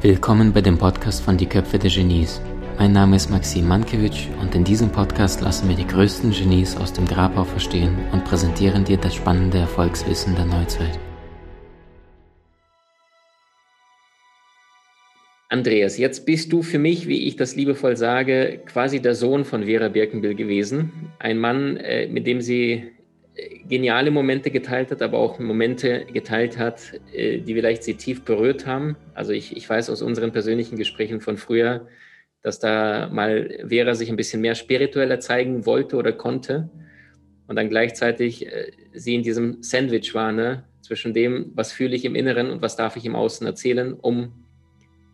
Willkommen bei dem Podcast von Die Köpfe der Genies. Mein Name ist Maxim Mankewitsch und in diesem Podcast lassen wir die größten Genies aus dem Grabau verstehen und präsentieren dir das spannende Erfolgswissen der Neuzeit. Andreas, jetzt bist du für mich, wie ich das liebevoll sage, quasi der Sohn von Vera Birkenbill gewesen. Ein Mann, äh, mit dem sie geniale Momente geteilt hat, aber auch Momente geteilt hat, äh, die vielleicht sie tief berührt haben. Also ich, ich weiß aus unseren persönlichen Gesprächen von früher, dass da mal Vera sich ein bisschen mehr spiritueller zeigen wollte oder konnte und dann gleichzeitig äh, sie in diesem Sandwich war, ne? zwischen dem, was fühle ich im Inneren und was darf ich im Außen erzählen, um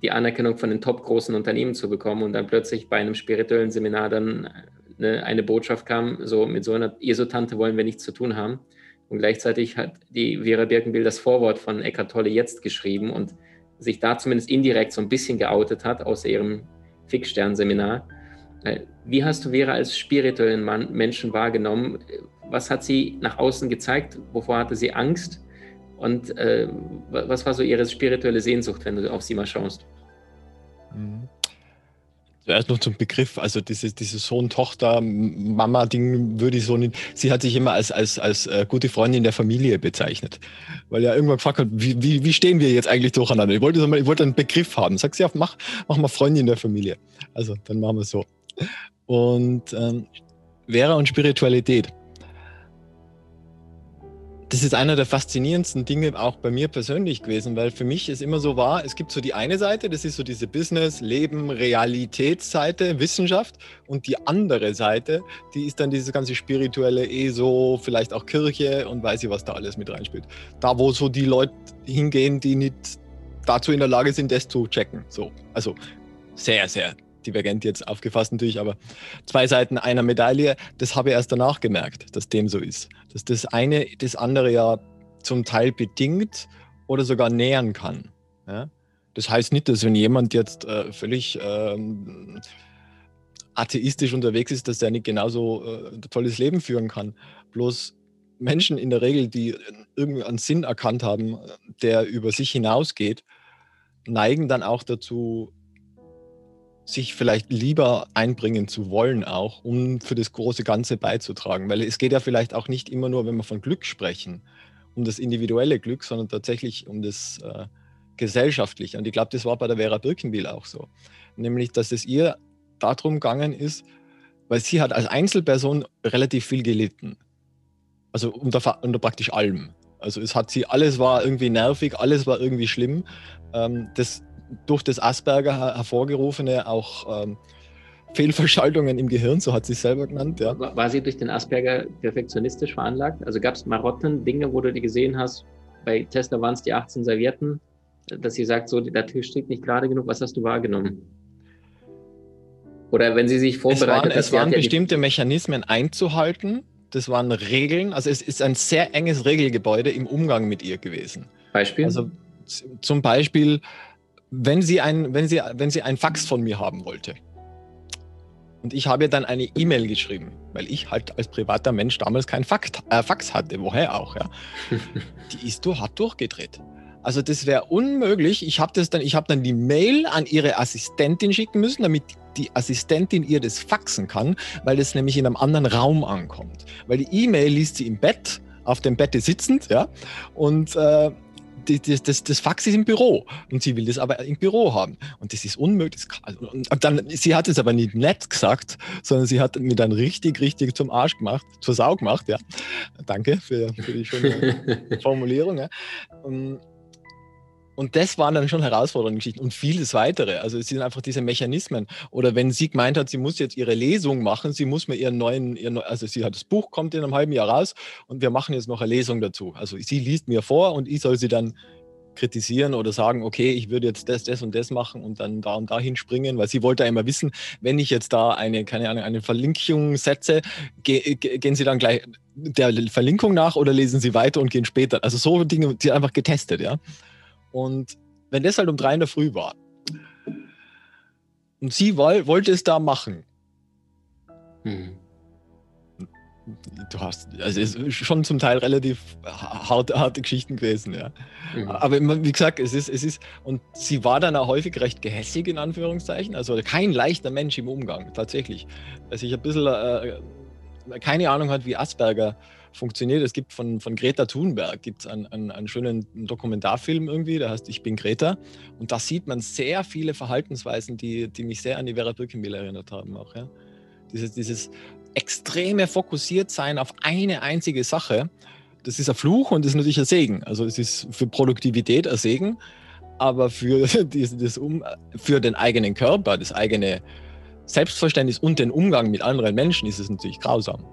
die Anerkennung von den top großen Unternehmen zu bekommen und dann plötzlich bei einem spirituellen Seminar dann eine, eine Botschaft kam, so mit so einer ESO-Tante wollen wir nichts zu tun haben. Und gleichzeitig hat die Vera Birkenbill das Vorwort von Eckhart Tolle jetzt geschrieben und sich da zumindest indirekt so ein bisschen geoutet hat aus ihrem Fixstern-Seminar. Äh, wie hast du Vera als spirituellen Mann, Menschen wahrgenommen? Was hat sie nach außen gezeigt? Wovor hatte sie Angst? Und äh, was war so ihre spirituelle Sehnsucht, wenn du auf sie mal schaust? Mhm. Zuerst noch zum Begriff, also dieses, dieses Sohn-Tochter-Mama-Ding würde ich so nicht. Sie hat sich immer als, als, als äh, gute Freundin der Familie bezeichnet. Weil er irgendwann gefragt hat, wie, wie, wie stehen wir jetzt eigentlich durcheinander? Ich wollte, ich wollte einen Begriff haben. Sagt sie, ja, mach, mach mal Freundin der Familie. Also, dann machen wir es so. Und ähm, Vera und Spiritualität das ist einer der faszinierendsten Dinge auch bei mir persönlich gewesen, weil für mich es immer so war, es gibt so die eine Seite, das ist so diese Business, Leben, Realitätsseite, Wissenschaft und die andere Seite, die ist dann diese ganze spirituelle ESO, vielleicht auch Kirche und weiß ich, was da alles mit reinspielt. Da, wo so die Leute hingehen, die nicht dazu in der Lage sind, das zu checken. So, also sehr, sehr divergent jetzt aufgefasst natürlich, aber zwei Seiten einer Medaille, das habe ich erst danach gemerkt, dass dem so ist. Dass das eine das andere ja zum Teil bedingt oder sogar nähern kann. Ja? Das heißt nicht, dass wenn jemand jetzt äh, völlig ähm, atheistisch unterwegs ist, dass der nicht genauso äh, ein tolles Leben führen kann. Bloß Menschen in der Regel, die irgendeinen Sinn erkannt haben, der über sich hinausgeht, neigen dann auch dazu, sich vielleicht lieber einbringen zu wollen, auch um für das große Ganze beizutragen. Weil es geht ja vielleicht auch nicht immer nur, wenn wir von Glück sprechen, um das individuelle Glück, sondern tatsächlich um das äh, gesellschaftliche. Und ich glaube, das war bei der Vera Birkenbiel auch so. Nämlich, dass es ihr darum gegangen ist, weil sie hat als Einzelperson relativ viel gelitten. Also unter, unter praktisch allem. Also es hat sie, alles war irgendwie nervig, alles war irgendwie schlimm. Ähm, das durch das Asperger hervorgerufene auch ähm, Fehlverschaltungen im Gehirn, so hat sie es selber genannt. Ja. War sie durch den Asperger perfektionistisch veranlagt? Also gab es Marotten, Dinge, wo du die gesehen hast? Bei Tesla waren es die 18 Servietten, dass sie sagt, so, der Tisch steht nicht gerade genug. Was hast du wahrgenommen? Oder wenn sie sich vorbereitet Es waren, es waren bestimmte ja Mechanismen einzuhalten. Das waren Regeln. Also es ist ein sehr enges Regelgebäude im Umgang mit ihr gewesen. Beispiel? Also zum Beispiel wenn sie ein, wenn sie, wenn sie ein Fax von mir haben wollte. Und ich habe ihr dann eine E-Mail geschrieben, weil ich halt als privater Mensch damals kein Fax, äh, Fax hatte, woher auch, ja. Die ist du hat durchgedreht. Also das wäre unmöglich. Ich habe das dann, ich habe dann die Mail an ihre Assistentin schicken müssen, damit die Assistentin ihr das faxen kann, weil das nämlich in einem anderen Raum ankommt. Weil die E-Mail liest sie im Bett, auf dem Bett sitzend, ja. Und äh, das, das, das Fax ist im Büro und sie will das aber im Büro haben. Und das ist unmöglich. Also, und dann, sie hat es aber nicht nett gesagt, sondern sie hat mir dann richtig, richtig zum Arsch gemacht, zur Sau gemacht, ja. Danke für, für die schöne Formulierung. Ja. Und das waren dann schon herausfordernde Geschichten und vieles weitere. Also es sind einfach diese Mechanismen. Oder wenn sie gemeint hat, sie muss jetzt ihre Lesung machen, sie muss mir ihren neuen, ihren, also sie hat das Buch, kommt in einem halben Jahr raus und wir machen jetzt noch eine Lesung dazu. Also sie liest mir vor und ich soll sie dann kritisieren oder sagen, okay, ich würde jetzt das, das und das machen und dann da und dahin springen, weil sie wollte ja immer wissen, wenn ich jetzt da eine, keine Ahnung, eine Verlinkung setze, ge, ge, gehen sie dann gleich der Verlinkung nach oder lesen sie weiter und gehen später. Also so Dinge, die einfach getestet, ja. Und wenn das halt um drei in der Früh war und sie woll, wollte es da machen, hm. du hast, also es ist schon zum Teil relativ harte, harte Geschichten gewesen, ja. Mhm. Aber wie gesagt, es ist, es ist, und sie war dann auch häufig recht gehässig, in Anführungszeichen, also kein leichter Mensch im Umgang, tatsächlich. Also ich ein bisschen äh, keine Ahnung hat, wie Asperger funktioniert. Es gibt von, von Greta Thunberg gibt's einen, einen, einen schönen Dokumentarfilm irgendwie, der heißt Ich bin Greta. Und da sieht man sehr viele Verhaltensweisen, die, die mich sehr an die Vera Birkenbill erinnert haben. Auch, ja. Dieses, dieses extreme Fokussiertsein auf eine einzige Sache, das ist ein Fluch und das ist natürlich ein Segen. Also es ist für Produktivität ein Segen, aber für, das, das um, für den eigenen Körper, das eigene Selbstverständnis und den Umgang mit anderen Menschen ist es natürlich grausam.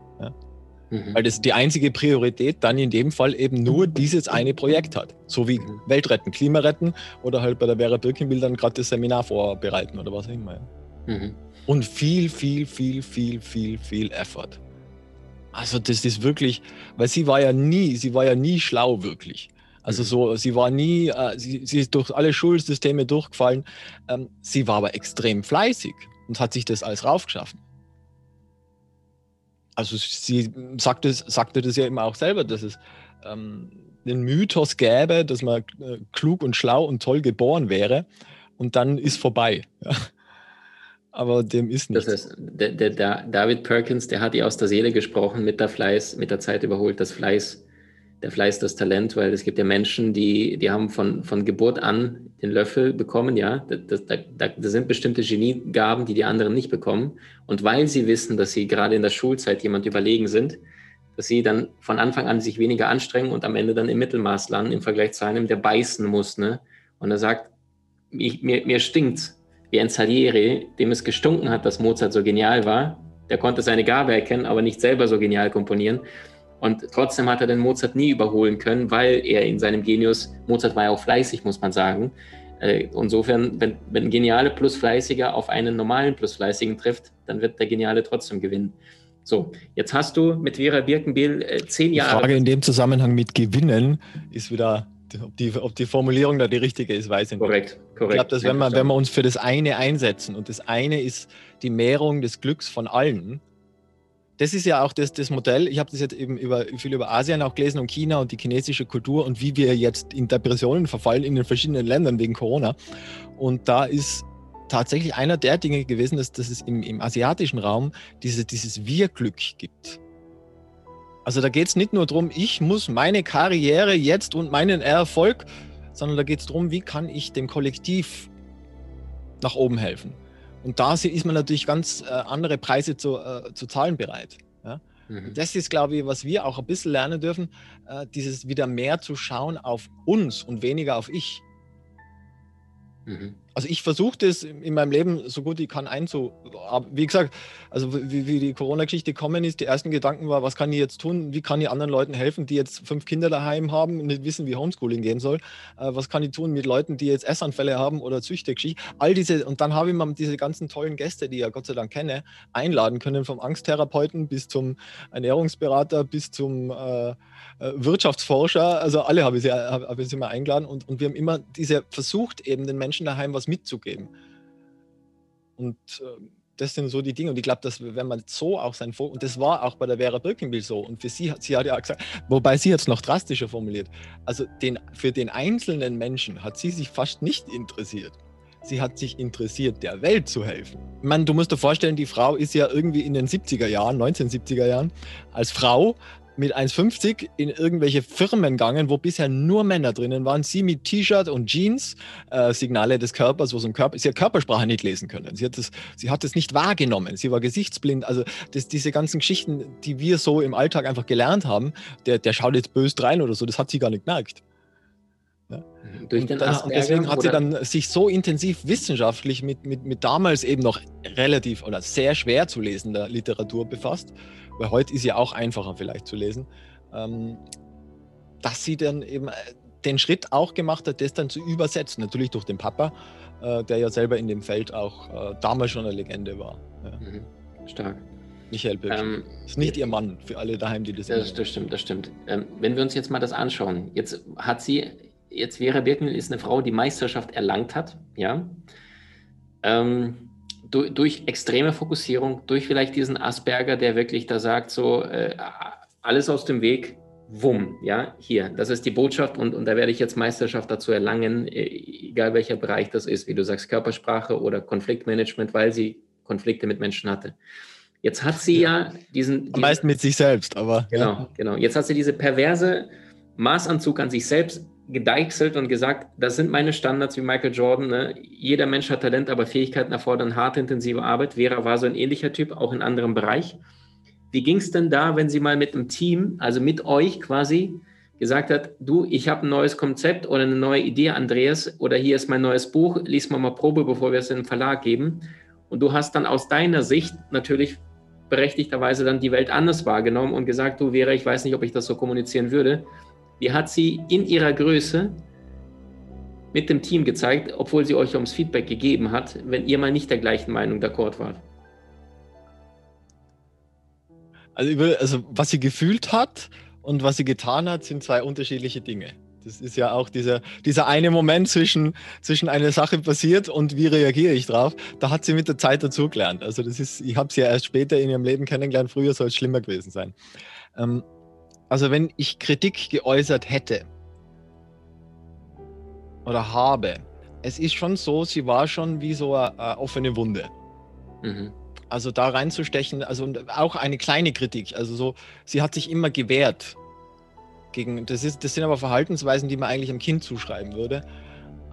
Mhm. Weil das die einzige Priorität dann in dem Fall eben nur dieses eine Projekt hat. So wie mhm. Weltretten, Klimaretten oder halt bei der Vera Birkenbild dann gerade das Seminar vorbereiten oder was auch immer. Mhm. Und viel, viel, viel, viel, viel, viel Effort. Also das ist wirklich, weil sie war ja nie, sie war ja nie schlau wirklich. Also mhm. so, sie war nie, äh, sie, sie, ist durch alle Schulsysteme durchgefallen. Ähm, sie war aber extrem fleißig und hat sich das alles raufgeschaffen. Also sie sagte, sagte das ja immer auch selber, dass es ähm, den Mythos gäbe, dass man äh, klug und schlau und toll geboren wäre und dann ist vorbei. Ja aber dem ist nicht. Das heißt, der, der, der, David Perkins, der hat ihr aus der Seele gesprochen, mit der Fleiß, mit der Zeit überholt das Fleiß, der Fleiß das Talent, weil es gibt ja Menschen, die, die haben von, von Geburt an den Löffel bekommen, ja. Das, da, da, da sind bestimmte Geniegaben, die die anderen nicht bekommen. Und weil sie wissen, dass sie gerade in der Schulzeit jemand überlegen sind, dass sie dann von Anfang an sich weniger anstrengen und am Ende dann im Mittelmaß landen im Vergleich zu einem, der beißen muss, ne? Und er sagt, ich, mir, mir stinkt's wie ein Salieri, dem es gestunken hat, dass Mozart so genial war. Der konnte seine Gabe erkennen, aber nicht selber so genial komponieren. Und trotzdem hat er den Mozart nie überholen können, weil er in seinem Genius, Mozart war ja auch fleißig, muss man sagen. Äh, insofern, wenn, wenn ein Geniale plus Fleißiger auf einen normalen plus Fleißigen trifft, dann wird der Geniale trotzdem gewinnen. So, jetzt hast du mit Vera Birkenbiel äh, zehn Jahre. Die Frage in dem Zusammenhang mit Gewinnen ist wieder ob die, ob die Formulierung da die richtige ist, weiß ich nicht. Korrekt, korrekt. Ich glaube, dass wenn wir, wenn wir uns für das eine einsetzen und das eine ist die Mehrung des Glücks von allen, das ist ja auch das, das Modell. Ich habe das jetzt eben über, viel über Asien auch gelesen und China und die chinesische Kultur und wie wir jetzt in Depressionen verfallen in den verschiedenen Ländern wegen Corona. Und da ist tatsächlich einer der Dinge gewesen, dass, dass es im, im asiatischen Raum diese, dieses Wir-Glück gibt. Also da geht es nicht nur darum, ich muss meine Karriere jetzt und meinen Erfolg, sondern da geht es darum, wie kann ich dem Kollektiv nach oben helfen. Und da ist man natürlich ganz äh, andere Preise zu, äh, zu zahlen bereit. Ja? Mhm. Das ist, glaube ich, was wir auch ein bisschen lernen dürfen, äh, dieses wieder mehr zu schauen auf uns und weniger auf ich. Mhm. Also ich versuche das in meinem Leben so gut ich kann einzu. Wie gesagt, also wie, wie die Corona-Geschichte gekommen ist, die ersten Gedanken war, was kann ich jetzt tun? Wie kann ich anderen Leuten helfen, die jetzt fünf Kinder daheim haben und nicht wissen, wie Homeschooling gehen soll? Äh, was kann ich tun mit Leuten, die jetzt Essanfälle haben oder Züchtergeschichte? All diese, und dann habe ich mal diese ganzen tollen Gäste, die ich ja Gott sei Dank kenne, einladen können, vom Angsttherapeuten bis zum Ernährungsberater bis zum äh, äh, Wirtschaftsforscher, also alle habe ich, sie, habe, ich sie mal eingeladen und, und wir haben immer diese versucht, eben den Menschen daheim was mitzugeben. Und äh, das sind so die Dinge. Und ich glaube, dass wenn man so auch sein Fokus, und das war auch bei der Vera Birkenbill so, und für sie hat sie hat ja auch gesagt, wobei sie jetzt noch drastischer formuliert, also den, für den einzelnen Menschen hat sie sich fast nicht interessiert. Sie hat sich interessiert, der Welt zu helfen. Meine, du musst dir vorstellen, die Frau ist ja irgendwie in den 70er Jahren, 1970er Jahren, als Frau mit 1,50 in irgendwelche Firmen gegangen, wo bisher nur Männer drinnen waren. Sie mit T-Shirt und Jeans, äh, Signale des Körpers, wo so ein Körper, sie hat Körpersprache nicht lesen können. Sie hat das, sie hat das nicht wahrgenommen. Sie war gesichtsblind. Also das, diese ganzen Geschichten, die wir so im Alltag einfach gelernt haben, der, der schaut jetzt böse rein oder so, das hat sie gar nicht gemerkt. Ja. Mhm. Und, und deswegen hat sie dann sich so intensiv wissenschaftlich mit, mit, mit damals eben noch relativ oder sehr schwer zu lesender Literatur befasst weil heute ist ja auch einfacher vielleicht zu lesen, ähm, dass sie dann eben äh, den Schritt auch gemacht hat, das dann zu übersetzen. Natürlich durch den Papa, äh, der ja selber in dem Feld auch äh, damals schon eine Legende war. Ja. Mhm. Stark. Michael Böck. Ähm, ist nicht ihr Mann, für alle daheim, die das Das, das stimmt, das stimmt. Ähm, wenn wir uns jetzt mal das anschauen, jetzt hat sie, jetzt Vera Birken ist eine Frau, die Meisterschaft erlangt hat, ja. Ähm, durch, durch, extreme Fokussierung, durch vielleicht diesen Asperger, der wirklich da sagt, so äh, alles aus dem Weg, wumm, ja, hier, das ist die Botschaft und, und da werde ich jetzt Meisterschaft dazu erlangen, äh, egal welcher Bereich das ist, wie du sagst, Körpersprache oder Konfliktmanagement, weil sie Konflikte mit Menschen hatte. Jetzt hat sie ja, ja diesen, diesen. Am meisten mit sich selbst, aber. Genau, ja. genau. Jetzt hat sie diese perverse Maßanzug an sich selbst gedeichselt und gesagt, das sind meine Standards wie Michael Jordan. Ne? Jeder Mensch hat Talent, aber Fähigkeiten erfordern harte, intensive Arbeit. Vera war so ein ähnlicher Typ, auch in anderem Bereich. Wie ging es denn da, wenn sie mal mit einem Team, also mit euch quasi, gesagt hat, du, ich habe ein neues Konzept oder eine neue Idee, Andreas, oder hier ist mein neues Buch, lies mal mal Probe, bevor wir es in den Verlag geben. Und du hast dann aus deiner Sicht natürlich berechtigterweise dann die Welt anders wahrgenommen und gesagt, du Vera, ich weiß nicht, ob ich das so kommunizieren würde die hat sie in ihrer Größe mit dem Team gezeigt, obwohl sie euch ums Feedback gegeben hat, wenn ihr mal nicht der gleichen Meinung d'accord wart. Also, also was sie gefühlt hat und was sie getan hat, sind zwei unterschiedliche Dinge. Das ist ja auch dieser, dieser eine Moment zwischen, zwischen einer Sache passiert und wie reagiere ich drauf. Da hat sie mit der Zeit dazugelernt. Also das ist, ich habe sie ja erst später in ihrem Leben kennengelernt. Früher soll es schlimmer gewesen sein. Ähm, also wenn ich Kritik geäußert hätte oder habe, es ist schon so, sie war schon wie so eine, eine offene Wunde. Mhm. Also da reinzustechen, also auch eine kleine Kritik. Also so, sie hat sich immer gewehrt gegen, das, ist, das sind aber Verhaltensweisen, die man eigentlich einem Kind zuschreiben würde.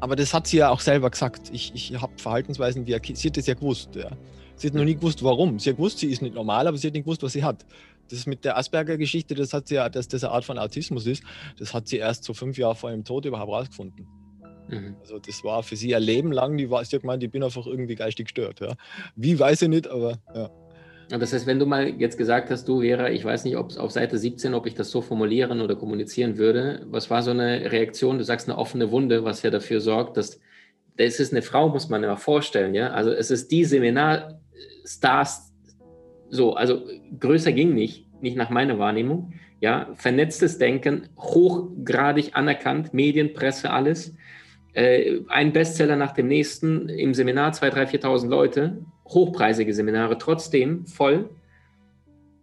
Aber das hat sie ja auch selber gesagt. Ich, ich habe Verhaltensweisen wie. Sie hat das ja gewusst. Ja. Sie hat noch nie gewusst, warum. Sie hat gewusst, sie ist nicht normal, aber sie hat nicht gewusst, was sie hat das mit der Asperger-Geschichte, das hat sie ja, dass das eine Art von Autismus ist, das hat sie erst so fünf Jahre vor ihrem Tod überhaupt rausgefunden. Mhm. Also das war für sie ein Leben lang, die war, sie hat gemeint, ich bin einfach irgendwie geistig gestört. Ja. Wie weiß ich nicht, aber ja. Das heißt, wenn du mal jetzt gesagt hast, du Vera, ich weiß nicht, ob es auf Seite 17, ob ich das so formulieren oder kommunizieren würde, was war so eine Reaktion? Du sagst eine offene Wunde, was ja dafür sorgt, dass das ist eine Frau, muss man ja vorstellen, ja. Also es ist die Seminarstars so, also größer ging nicht, nicht nach meiner Wahrnehmung. Ja, vernetztes Denken, hochgradig anerkannt, Medien, Presse, alles. Äh, ein Bestseller nach dem nächsten, im Seminar 2.000, 3.000, 4.000 Leute, hochpreisige Seminare, trotzdem voll.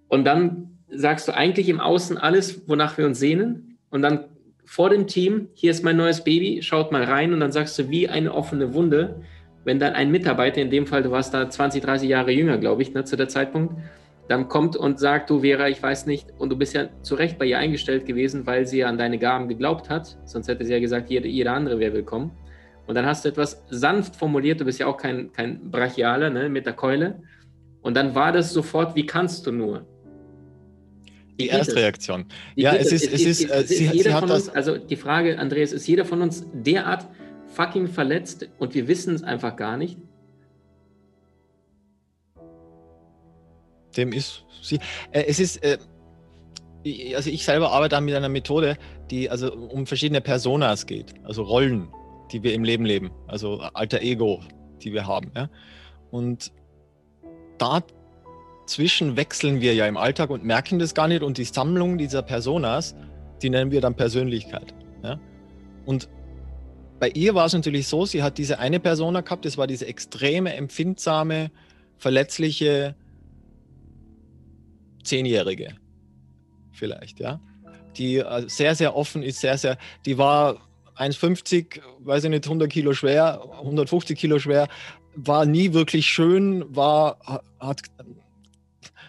Und dann sagst du eigentlich im Außen alles, wonach wir uns sehnen. Und dann vor dem Team, hier ist mein neues Baby, schaut mal rein und dann sagst du wie eine offene Wunde, wenn dann ein Mitarbeiter, in dem Fall, du warst da 20, 30 Jahre jünger, glaube ich, ne, zu der Zeitpunkt, dann kommt und sagt, du Vera, ich weiß nicht, und du bist ja zu Recht bei ihr eingestellt gewesen, weil sie ja an deine Gaben geglaubt hat, sonst hätte sie ja gesagt, jeder, jeder andere wäre willkommen. Und dann hast du etwas sanft formuliert, du bist ja auch kein, kein Brachialer ne, mit der Keule. Und dann war das sofort, wie kannst du nur? Die Erstreaktion. Ja, es ist, es ist, ist, sie, jeder sie von uns, also die Frage, Andreas, ist jeder von uns derart fucking verletzt und wir wissen es einfach gar nicht? Dem ist sie. Äh, es ist, äh, also ich selber arbeite mit einer Methode, die also um verschiedene Personas geht, also Rollen, die wir im Leben leben, also alter Ego, die wir haben. Ja? Und dazwischen wechseln wir ja im Alltag und merken das gar nicht. Und die Sammlung dieser Personas, die nennen wir dann Persönlichkeit. Ja? Und bei ihr war es natürlich so, sie hat diese eine Persona gehabt, das war diese extreme, empfindsame, verletzliche Zehnjährige. Vielleicht, ja. Die äh, sehr, sehr offen ist, sehr, sehr, die war 1,50, weiß ich nicht, 100 Kilo schwer, 150 Kilo schwer, war nie wirklich schön, war, hat,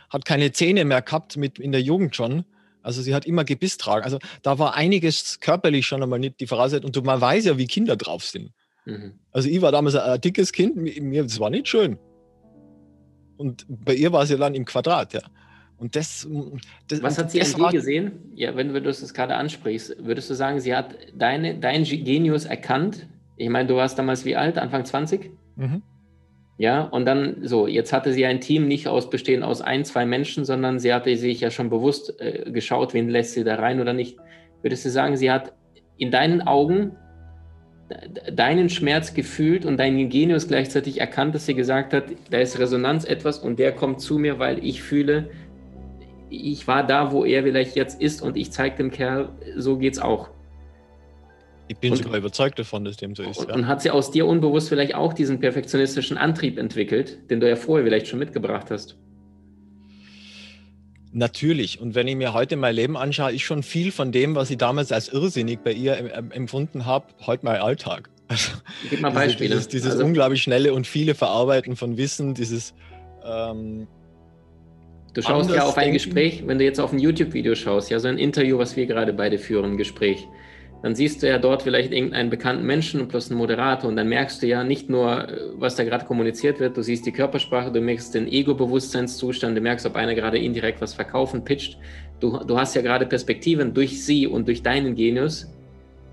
hat keine Zähne mehr gehabt mit in der Jugend schon also sie hat immer Gebiss tragen. Also da war einiges körperlich schon einmal nicht die Voraussetzung. Und man weiß ja, wie Kinder drauf sind. Mhm. Also ich war damals ein, dickes Kind, mir, das war nicht schön. Und bei ihr war sie dann im Quadrat, ja. Und das, das Was hat sie an dir gesehen? Ja, wenn du das gerade ansprichst, würdest du sagen, sie hat deine, dein Genius erkannt? Ich meine, du warst damals wie alt? Anfang 20? Mhm. Ja, und dann so, jetzt hatte sie ein Team nicht aus bestehen aus ein, zwei Menschen, sondern sie hatte sich ja schon bewusst äh, geschaut, wen lässt sie da rein oder nicht. Würdest du sagen, sie hat in deinen Augen deinen Schmerz gefühlt und deinen Genius gleichzeitig erkannt, dass sie gesagt hat, da ist Resonanz etwas und der kommt zu mir, weil ich fühle, ich war da, wo er vielleicht jetzt ist und ich zeige dem Kerl, so geht's auch. Ich bin und, sogar überzeugt davon, dass dem so ist. Und, ja. und hat sie aus dir unbewusst vielleicht auch diesen perfektionistischen Antrieb entwickelt, den du ja vorher vielleicht schon mitgebracht hast? Natürlich. Und wenn ich mir heute mein Leben anschaue, ist schon viel von dem, was ich damals als irrsinnig bei ihr empfunden habe, heute mein Alltag. Also, Gib mal Beispiele. Dieses, dieses also, unglaublich schnelle und viele Verarbeiten von Wissen, dieses. Ähm, du schaust ja auf ein Gespräch, wenn du jetzt auf ein YouTube-Video schaust, ja, so ein Interview, was wir gerade beide führen, ein Gespräch dann siehst du ja dort vielleicht irgendeinen bekannten Menschen plus einen Moderator und dann merkst du ja nicht nur, äh, was da gerade kommuniziert wird, du siehst die Körpersprache, du merkst den Ego-Bewusstseinszustand, du merkst, ob einer gerade indirekt was verkaufen, pitcht. Du, du hast ja gerade Perspektiven durch sie und durch deinen Genius,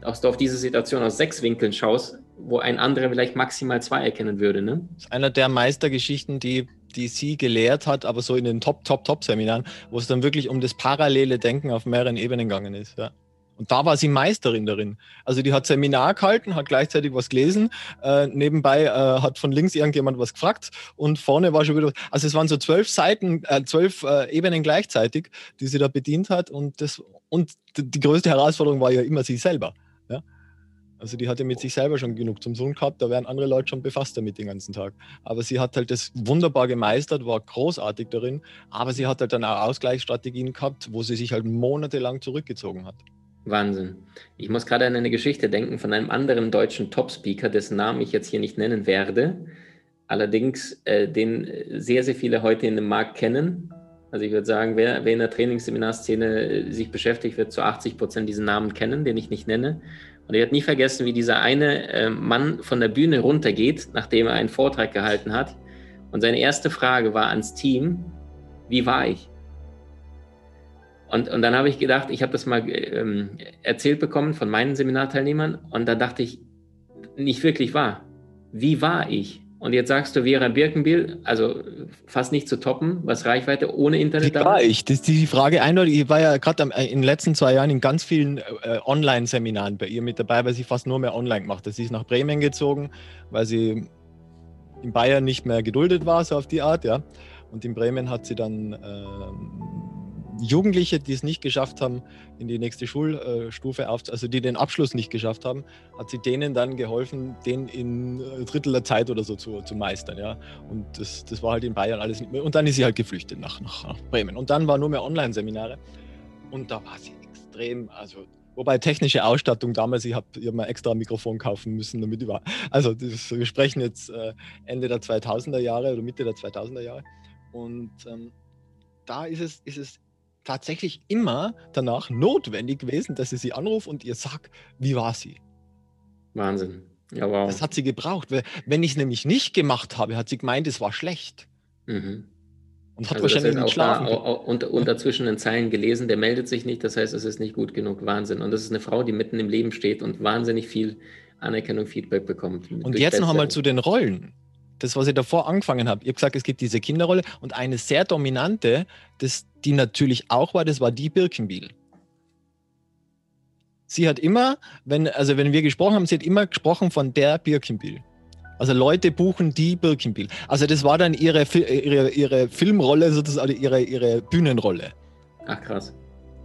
dass du auf diese Situation aus sechs Winkeln schaust, wo ein anderer vielleicht maximal zwei erkennen würde. Ne? Das ist einer der Meistergeschichten, die die sie gelehrt hat, aber so in den Top, Top, Top-Seminaren, wo es dann wirklich um das parallele Denken auf mehreren Ebenen gegangen ist. Ja. Und da war sie Meisterin darin. Also die hat Seminar gehalten, hat gleichzeitig was gelesen, äh, nebenbei äh, hat von links irgendjemand was gefragt und vorne war schon wieder, also es waren so zwölf Seiten, äh, zwölf äh, Ebenen gleichzeitig, die sie da bedient hat und das und die größte Herausforderung war ja immer sie selber. Ja? Also die hatte mit sich selber schon genug zum Sohn gehabt, da wären andere Leute schon befasst damit den ganzen Tag. Aber sie hat halt das wunderbar gemeistert, war großartig darin, aber sie hat halt dann auch Ausgleichsstrategien gehabt, wo sie sich halt monatelang zurückgezogen hat. Wahnsinn. Ich muss gerade an eine Geschichte denken von einem anderen deutschen Top-Speaker, dessen Namen ich jetzt hier nicht nennen werde. Allerdings, äh, den sehr, sehr viele heute in dem Markt kennen. Also ich würde sagen, wer, wer in der Trainingsseminarszene äh, sich beschäftigt, wird zu 80 Prozent diesen Namen kennen, den ich nicht nenne. Und ich werde nie vergessen, wie dieser eine äh, Mann von der Bühne runtergeht, nachdem er einen Vortrag gehalten hat. Und seine erste Frage war ans Team, wie war ich? Und, und dann habe ich gedacht, ich habe das mal ähm, erzählt bekommen von meinen Seminarteilnehmern und da dachte ich, nicht wirklich wahr. Wie war ich? Und jetzt sagst du, Vera Birkenbiel, also fast nicht zu toppen, was Reichweite ohne Internet Wie war ich? Das ist die Frage eindeutig. Ich war ja gerade in den letzten zwei Jahren in ganz vielen äh, Online-Seminaren bei ihr mit dabei, weil sie fast nur mehr online gemacht hat. Sie ist nach Bremen gezogen, weil sie in Bayern nicht mehr geduldet war, so auf die Art, ja. Und in Bremen hat sie dann ähm, Jugendliche, die es nicht geschafft haben, in die nächste Schulstufe auf, also die den Abschluss nicht geschafft haben, hat sie denen dann geholfen, den in äh, Drittel der Zeit oder so zu, zu meistern. Ja? Und das, das war halt in Bayern alles nicht mehr. Und dann ist sie halt geflüchtet nach, nach, Bremen. Und dann war nur mehr Online-Seminare. Und da war sie extrem, also Wobei technische Ausstattung damals, ich habe hab mal extra ein Mikrofon kaufen müssen, damit über. Also das, wir sprechen jetzt äh, Ende der 2000er Jahre oder Mitte der 2000er Jahre. Und ähm, da ist es, ist es tatsächlich immer danach notwendig gewesen, dass ich sie anrufe und ihr sage, wie war sie? Wahnsinn. Ja, wow. Das hat sie gebraucht. Wenn ich es nämlich nicht gemacht habe, hat sie gemeint, es war schlecht. Mhm. Und hat also wahrscheinlich nicht schlafen. Da, und, und dazwischen den Zeilen gelesen, der meldet sich nicht, das heißt, es ist nicht gut genug. Wahnsinn. Und das ist eine Frau, die mitten im Leben steht und wahnsinnig viel Anerkennung, Feedback bekommt. Und jetzt noch einmal zu den Rollen das, was ich davor angefangen habe. Ich habe gesagt, es gibt diese Kinderrolle und eine sehr dominante, das, die natürlich auch war, das war die Birkenbiel. Sie hat immer, wenn, also wenn wir gesprochen haben, sie hat immer gesprochen von der Birkenbiel. Also Leute buchen die Birkenbiel. Also das war dann ihre, ihre, ihre Filmrolle, sozusagen ihre, ihre Bühnenrolle. Ach krass.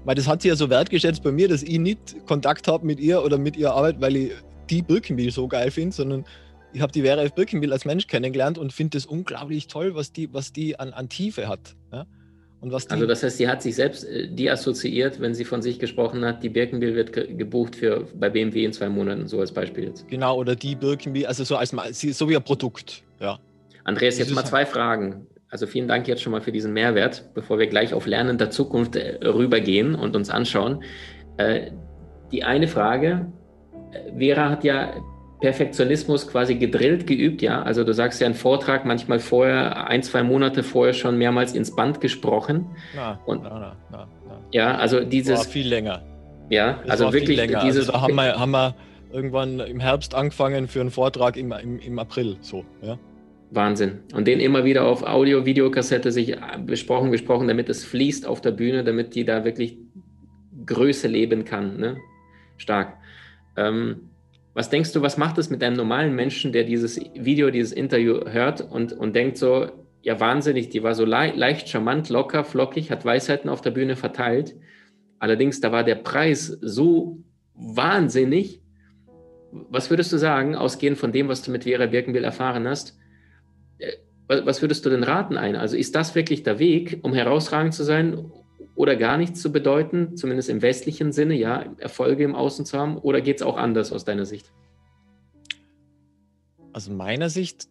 Weil das hat sie ja so wertgeschätzt bei mir, dass ich nicht Kontakt habe mit ihr oder mit ihrer Arbeit, weil ich die Birkenbiel so geil finde, sondern ich habe die Vera F. Birkenbill als Mensch kennengelernt und finde es unglaublich toll, was die, was die an, an Tiefe hat. Ja? Und was also das heißt, sie hat sich selbst äh, die assoziiert, wenn sie von sich gesprochen hat, die Birkenbill wird ge gebucht für bei BMW in zwei Monaten, so als Beispiel jetzt. Genau, oder die Birkenbill, also so als so wie ein Produkt, ja. Andreas, jetzt mal zwei Fragen. Also vielen Dank jetzt schon mal für diesen Mehrwert, bevor wir gleich auf Lernen der Zukunft äh, rübergehen und uns anschauen. Äh, die eine Frage, Vera hat ja Perfektionismus quasi gedrillt, geübt, ja. Also du sagst ja einen Vortrag manchmal vorher, ein, zwei Monate vorher schon mehrmals ins Band gesprochen. Na, und, na, na, ja, also dieses. War viel länger. Ja, das also wirklich dieses. Also da haben wir, haben wir irgendwann im Herbst angefangen für einen Vortrag im, im, im April, so, ja. Wahnsinn. Und den immer wieder auf Audio, Videokassette sich besprochen, gesprochen, damit es fließt auf der Bühne, damit die da wirklich Größe leben kann. Ne? Stark. Ähm, was denkst du, was macht es mit einem normalen Menschen, der dieses Video, dieses Interview hört und, und denkt so, ja wahnsinnig, die war so le leicht charmant, locker, flockig, hat Weisheiten auf der Bühne verteilt. Allerdings, da war der Preis so wahnsinnig, Was würdest du sagen, ausgehend von dem, was du mit Vera Birkenbill erfahren hast, äh, was würdest du denn raten ein? Also ist das wirklich der Weg, um herausragend zu sein oder gar nichts zu bedeuten, zumindest im westlichen Sinne, ja, Erfolge im Außen zu haben, oder geht es auch anders aus deiner Sicht? Aus meiner Sicht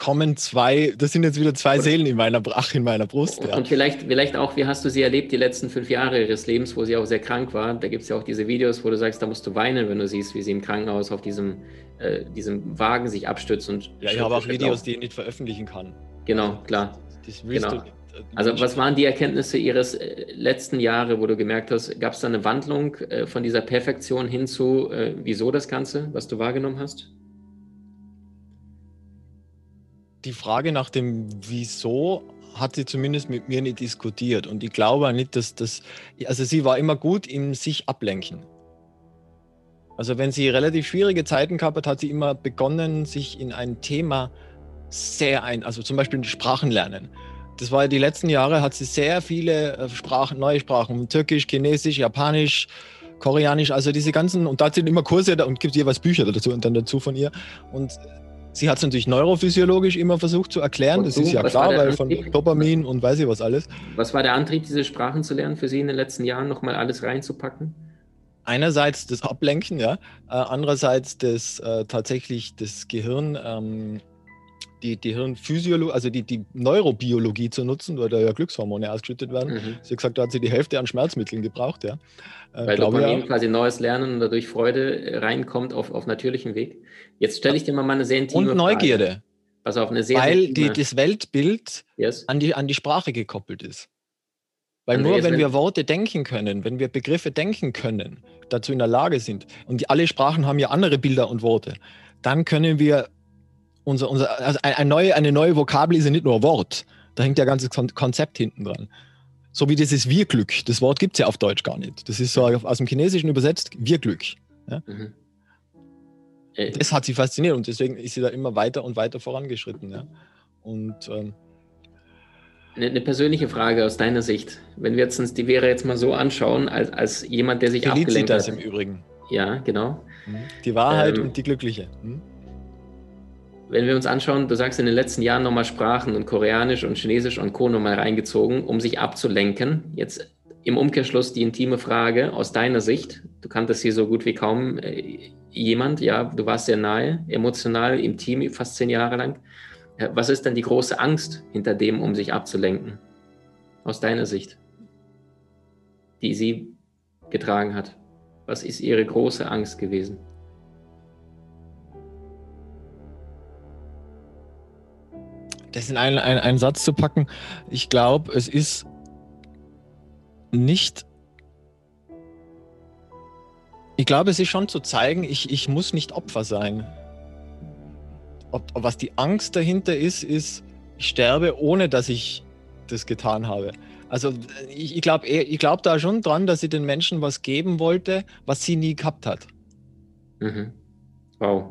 kommen zwei, das sind jetzt wieder zwei Seelen in meiner, ach, in meiner Brust. Ja. Und vielleicht, vielleicht auch, wie hast du sie erlebt, die letzten fünf Jahre ihres Lebens, wo sie auch sehr krank war? Da gibt es ja auch diese Videos, wo du sagst, da musst du weinen, wenn du siehst, wie sie im Krankenhaus auf diesem, äh, diesem Wagen sich abstützt. Und ja, ich habe auch Videos, auch. die ich nicht veröffentlichen kann. Genau, klar. Das, das genau. Also was waren die Erkenntnisse Ihres äh, letzten Jahre, wo du gemerkt hast, gab es da eine Wandlung äh, von dieser Perfektion hin zu, äh, wieso das Ganze, was du wahrgenommen hast? Die Frage nach dem Wieso hat sie zumindest mit mir nicht diskutiert. Und ich glaube nicht, dass das, also sie war immer gut im sich ablenken. Also wenn sie relativ schwierige Zeiten gehabt hat, hat sie immer begonnen, sich in ein Thema sehr ein, also zum Beispiel Sprachen lernen das war ja die letzten Jahre, hat sie sehr viele äh, Sprachen, neue Sprachen, Türkisch, Chinesisch, Japanisch, Koreanisch, also diese ganzen, und da sind immer Kurse und gibt jeweils Bücher dazu und dann dazu von ihr. Und sie hat es natürlich neurophysiologisch immer versucht zu erklären, das ist ja klar, weil von Dopamin und weiß ich was alles. Was war der Antrieb, diese Sprachen zu lernen für Sie in den letzten Jahren, nochmal alles reinzupacken? Einerseits das Ablenken, ja, äh, andererseits das äh, tatsächlich das Gehirn ähm, die, die Hirnphysiologie, also die, die Neurobiologie zu nutzen, weil da ja Glückshormone ausgeschüttet werden. Mhm. Sie hat gesagt, da hat sie die Hälfte an Schmerzmitteln gebraucht. Ja. Äh, weil Dopamin ja. quasi neues Lernen und dadurch Freude reinkommt auf, auf natürlichem Weg. Jetzt stelle ich dir mal eine sehr intime Und Neugierde. Frage. Also auf eine sehr, weil die, das Weltbild yes. an, die, an die Sprache gekoppelt ist. Weil und nur wenn wir Worte denken können, wenn wir Begriffe denken können, dazu in der Lage sind, und die, alle Sprachen haben ja andere Bilder und Worte, dann können wir unser, unser, also eine, neue, eine neue Vokabel ist ja nicht nur ein Wort, da hängt ja ein ganzes Konzept hinten dran. So wie dieses Wir-Glück. Das Wort gibt es ja auf Deutsch gar nicht. Das ist so aus dem Chinesischen übersetzt Wir-Glück. Ja? Mhm. Äh, das hat sie fasziniert und deswegen ist sie da immer weiter und weiter vorangeschritten. Ja? Und ähm, eine, persönliche Frage aus deiner Sicht. Wenn wir jetzt uns die Vera jetzt mal so anschauen, als, als jemand, der sich abgelenkt hat. im Übrigen. Ja, genau. Mhm. Die Wahrheit ähm, und die Glückliche. Hm? Wenn wir uns anschauen, du sagst in den letzten Jahren nochmal Sprachen und Koreanisch und Chinesisch und Co. nochmal reingezogen, um sich abzulenken. Jetzt im Umkehrschluss die intime Frage aus deiner Sicht. Du kanntest hier so gut wie kaum äh, jemand, ja, du warst sehr nahe, emotional im Team fast zehn Jahre lang. Was ist denn die große Angst hinter dem, um sich abzulenken? Aus deiner Sicht, die sie getragen hat. Was ist ihre große Angst gewesen? Das in einen, einen, einen Satz zu packen, ich glaube, es ist nicht. Ich glaube, es ist schon zu zeigen, ich, ich muss nicht Opfer sein. Ob, was die Angst dahinter ist, ist, ich sterbe, ohne dass ich das getan habe. Also ich, ich glaube ich glaub da schon dran, dass sie den Menschen was geben wollte, was sie nie gehabt hat. Mhm. Wow.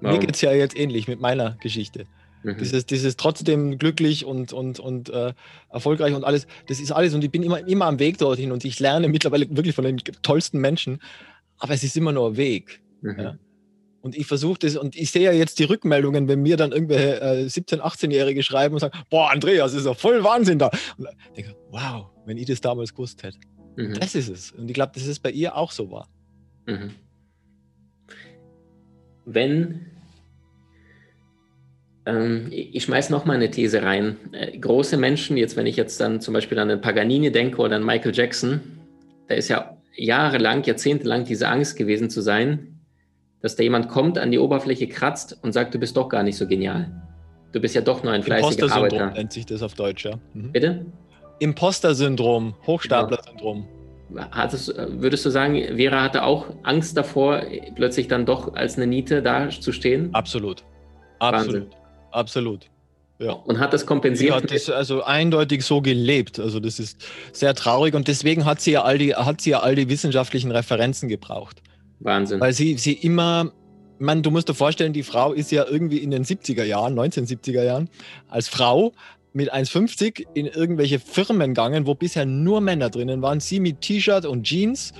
wow. Mir geht es ja jetzt ähnlich mit meiner Geschichte. Mhm. Dieses, dieses trotzdem glücklich und, und, und äh, erfolgreich und alles, das ist alles. Und ich bin immer, immer am Weg dorthin und ich lerne mittlerweile wirklich von den tollsten Menschen. Aber es ist immer nur ein Weg. Mhm. Ja. Und ich versuche das, und ich sehe ja jetzt die Rückmeldungen, wenn mir dann irgendwelche äh, 17-, 18-Jährige schreiben und sagen, boah, Andreas, das ist ja voll Wahnsinn da. Und ich denke, wow, wenn ich das damals gewusst hätte. Mhm. Das ist es. Und ich glaube, dass es bei ihr auch so war. Mhm. Wenn ähm, ich schmeiße noch mal eine These rein. Äh, große Menschen, jetzt wenn ich jetzt dann zum Beispiel an den Paganini denke oder an Michael Jackson, da ist ja jahrelang, jahrzehntelang diese Angst gewesen zu sein, dass da jemand kommt, an die Oberfläche kratzt und sagt, du bist doch gar nicht so genial. Du bist ja doch nur ein fleißiger Arbeiter. nennt sich das auf Deutsch, ja. Mhm. Bitte? Imposter-Syndrom, Hochstapler-Syndrom. würdest du sagen, Vera hatte auch Angst davor, plötzlich dann doch als eine Niete dazustehen? Absolut. Absolut. Wahnsinn. Absolut. Ja. Und hat das kompensiert? Sie hat das also eindeutig so gelebt. Also das ist sehr traurig und deswegen hat sie ja all die, hat sie ja all die wissenschaftlichen Referenzen gebraucht. Wahnsinn. Weil sie, sie immer, man, du musst dir vorstellen, die Frau ist ja irgendwie in den 70er Jahren, 1970er Jahren, als Frau mit 1,50 in irgendwelche Firmen gegangen, wo bisher nur Männer drinnen waren. Sie mit T-Shirt und Jeans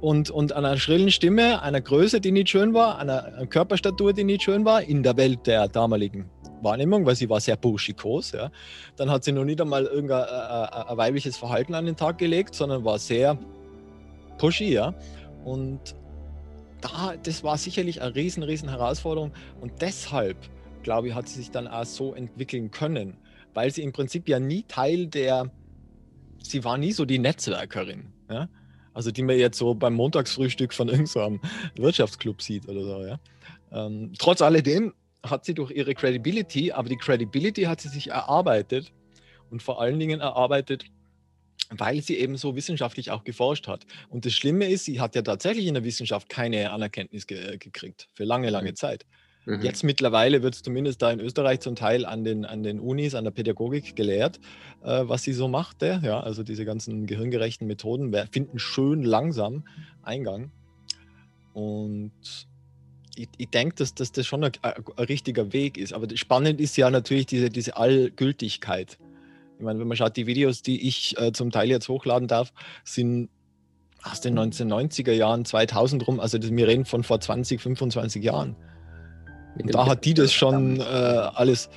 und, und einer schrillen Stimme, einer Größe, die nicht schön war, einer Körperstatur, die nicht schön war, in der Welt der damaligen Wahrnehmung, weil sie war sehr burschikos. Ja. Dann hat sie noch nicht einmal irgendein äh, äh, weibliches Verhalten an den Tag gelegt, sondern war sehr pushy. Ja. Und da, das war sicherlich eine riesen, riesen Herausforderung. Und deshalb, glaube ich, hat sie sich dann auch so entwickeln können, weil sie im Prinzip ja nie Teil der, sie war nie so die Netzwerkerin. Ja? Also die man jetzt so beim Montagsfrühstück von irgendeinem Wirtschaftsclub sieht oder so. Ja? Ähm, trotz alledem hat sie durch ihre Credibility, aber die Credibility hat sie sich erarbeitet und vor allen Dingen erarbeitet, weil sie eben so wissenschaftlich auch geforscht hat. Und das Schlimme ist, sie hat ja tatsächlich in der Wissenschaft keine Anerkenntnis ge gekriegt für lange, lange mhm. Zeit. Mhm. Jetzt mittlerweile wird es zumindest da in Österreich zum Teil an den, an den Unis, an der Pädagogik gelehrt, äh, was sie so machte. Ja, also diese ganzen gehirngerechten Methoden finden schön langsam Eingang. Und ich, ich denke, dass, dass, das schon ein, ein, richtiger Weg ist. Aber spannend ist ja natürlich diese, diese Allgültigkeit. Ich meine, wenn man schaut, die Videos, die ich äh, zum Teil jetzt hochladen darf, sind aus den 1990er Jahren, 2000 rum. Also das, wir reden von vor 20, 25 Jahren. Und da hat die das schon äh, alles.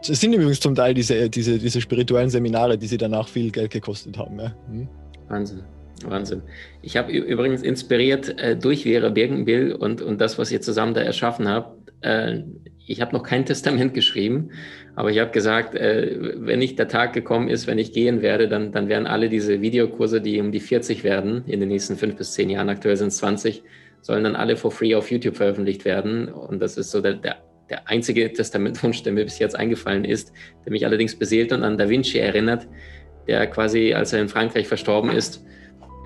Es sind übrigens zum Teil diese, diese, diese spirituellen Seminare, die sie danach viel Geld gekostet haben. Ja. Hm? Wahnsinn. Wahnsinn. Ich habe übrigens inspiriert äh, durch Vera Birkenbill und, und das, was ihr zusammen da erschaffen habt. Äh, ich habe noch kein Testament geschrieben, aber ich habe gesagt, äh, wenn nicht der Tag gekommen ist, wenn ich gehen werde, dann, dann werden alle diese Videokurse, die um die 40 werden, in den nächsten fünf bis zehn Jahren, aktuell sind es 20, sollen dann alle for free auf YouTube veröffentlicht werden. Und das ist so der, der, der einzige Testamentwunsch, der mir bis jetzt eingefallen ist, der mich allerdings beseelt und an Da Vinci erinnert, der quasi, als er in Frankreich verstorben ist,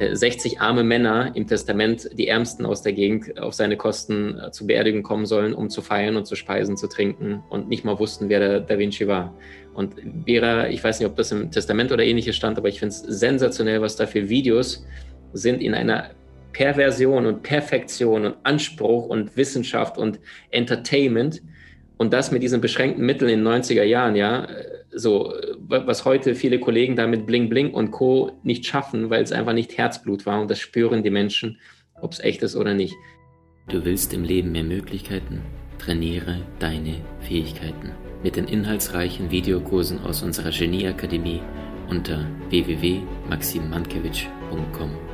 60 äh, arme Männer im Testament, die Ärmsten aus der Gegend, auf seine Kosten äh, zu Beerdigung kommen sollen, um zu feiern und zu speisen, zu trinken und nicht mal wussten, wer der Da Vinci war. Und Vera, ich weiß nicht, ob das im Testament oder ähnliches stand, aber ich finde es sensationell, was da für Videos sind in einer Perversion und Perfektion und Anspruch und Wissenschaft und Entertainment und das mit diesen beschränkten Mitteln in den 90er Jahren, ja, so, was heute viele Kollegen damit Bling Bling und Co. nicht schaffen, weil es einfach nicht Herzblut war und das spüren die Menschen, ob es echt ist oder nicht. Du willst im Leben mehr Möglichkeiten? Trainiere deine Fähigkeiten mit den inhaltsreichen Videokursen aus unserer Genieakademie unter www.maximmankiewicz.com.